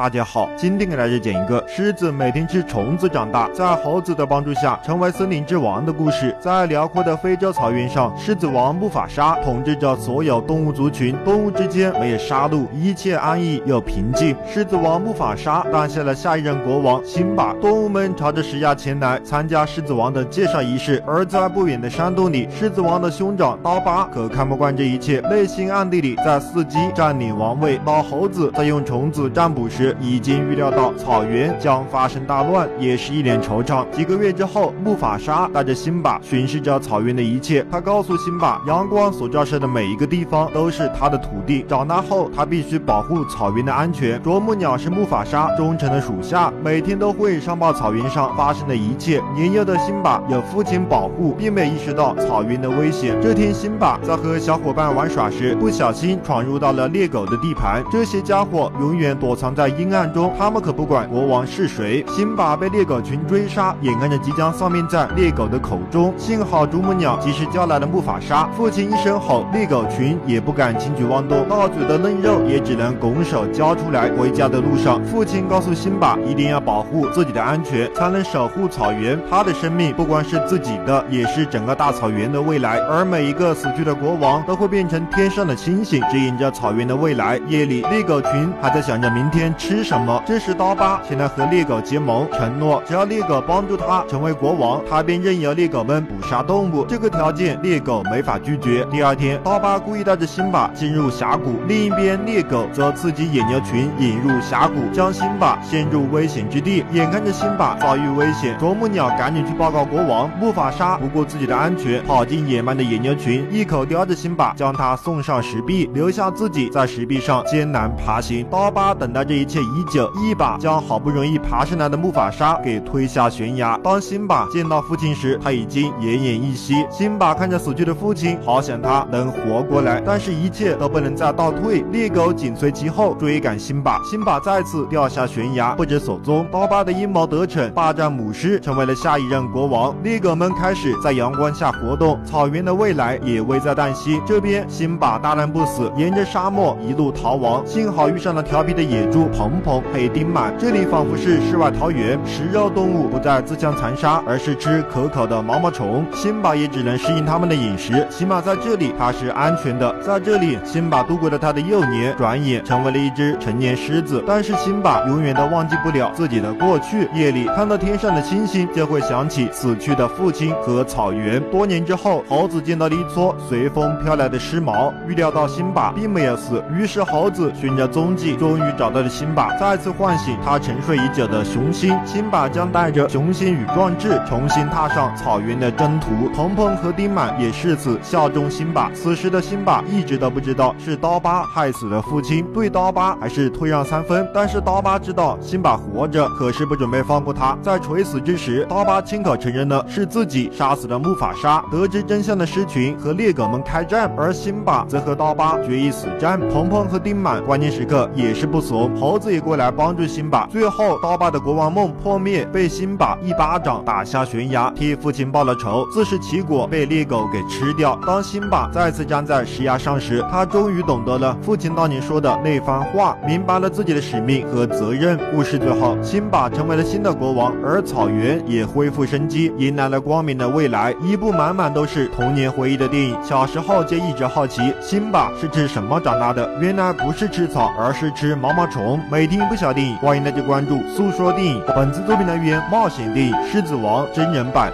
大家好，今天给大家讲一个狮子每天吃虫子长大，在猴子的帮助下成为森林之王的故事。在辽阔的非洲草原上，狮子王木法沙统治着所有动物族群，动物之间没有杀戮，一切安逸又平静。狮子王木法沙诞下了下一任国王辛巴，动物们朝着石崖前来参加狮子王的介绍仪式。而在不远的山洞里，狮子王的兄长刀疤可看不惯这一切，内心暗地里在伺机占领王位。老猴子在用虫子占卜时。已经预料到草原将发生大乱，也是一脸惆怅。几个月之后，木法沙带着辛巴巡视着草原的一切。他告诉辛巴，阳光所照射的每一个地方都是他的土地。长大后，他必须保护草原的安全。啄木鸟是木法沙忠诚的属下，每天都会上报草原上发生的一切。年幼的辛巴有父亲保护，并没意识到草原的危险。这天，辛巴在和小伙伴玩耍时，不小心闯入到了猎狗的地盘。这些家伙永远躲藏在。阴暗中，他们可不管国王是谁。辛巴被猎狗群追杀，眼看着即将丧命在猎狗的口中。幸好啄木鸟及时叫来了木法沙。父亲一声吼，猎狗群也不敢轻举妄动，到嘴的嫩肉也只能拱手交出来。回家的路上，父亲告诉辛巴，一定要保护自己的安全，才能守护草原。他的生命不光是自己的，也是整个大草原的未来。而每一个死去的国王都会变成天上的星星，指引着草原的未来。夜里，猎狗群还在想着明天。吃什么？这时刀疤前来和猎狗结盟，承诺只要猎狗帮助他成为国王，他便任由猎狗们捕杀动物。这个条件猎狗没法拒绝。第二天，刀疤故意带着辛巴进入峡谷，另一边猎狗则刺激野牛群引入峡谷，将辛巴陷入危险之地。眼看着辛巴遭遇危险，啄木鸟赶紧去报告国王。木法沙不顾自己的安全，跑进野蛮的野牛群，一口叼着辛巴，将他送上石壁，留下自己在石壁上艰难爬行。刀疤等待这一切。已久，一把将好不容易爬上来的木法沙给推下悬崖。当辛巴见到父亲时，他已经奄奄一息。辛巴看着死。去的父亲，好想他能活过来，但是一切都不能再倒退。猎狗紧随其后追赶辛巴，辛巴再次掉下悬崖，不知所踪。刀疤的阴谋得逞，霸占母狮，成为了下一任国王。猎狗们开始在阳光下活动，草原的未来也危在旦夕。这边辛巴大难不死，沿着沙漠一路逃亡，幸好遇上了调皮的野猪。蓬蓬黑丁满，这里仿佛是世外桃源，食肉动物不再自相残杀，而是吃可口的毛毛虫。辛巴也只能适应他们的饮食，起码在这里他是安全的。在这里，辛巴度过了他的幼年，转眼成为了一只成年狮子。但是辛巴永远都忘记不了自己的过去。夜里看到天上的星星，就会想起死去的父亲和草原。多年之后，猴子见到了一撮随风飘来的狮毛，预料到辛巴并没有死，于是猴子循着踪迹，终于找到了辛巴。再次唤醒他沉睡已久的雄心，辛巴将带着雄心与壮志重新踏上草原的征途。鹏鹏和丁满也誓死效忠辛巴。此时的辛巴一直都不知道是刀疤害死了父亲，对刀疤还是退让三分。但是刀疤知道辛巴活着，可是不准备放过他。在垂死之时，刀疤亲口承认了是自己杀死了木法沙。得知真相的狮群和猎狗们开战，而辛巴则和刀疤决一死战。鹏鹏和丁满关键时刻也是不怂，猴自己过来帮助辛巴，最后刀疤的国王梦破灭，被辛巴一巴掌打下悬崖，替父亲报了仇，自食其果，被猎狗给吃掉。当辛巴再次站在石崖上时，他终于懂得了父亲当年说的那番话，明白了自己的使命和责任。故事最后，辛巴成为了新的国王，而草原也恢复生机，迎来了光明的未来。一部满满都是童年回忆的电影。小时候就一直好奇，辛巴是吃什么长大的？原来不是吃草，而是吃毛毛虫。每天一部小电影，欢迎大家关注“诉说电影”。本次作品来源：冒险电影《狮子王》真人版。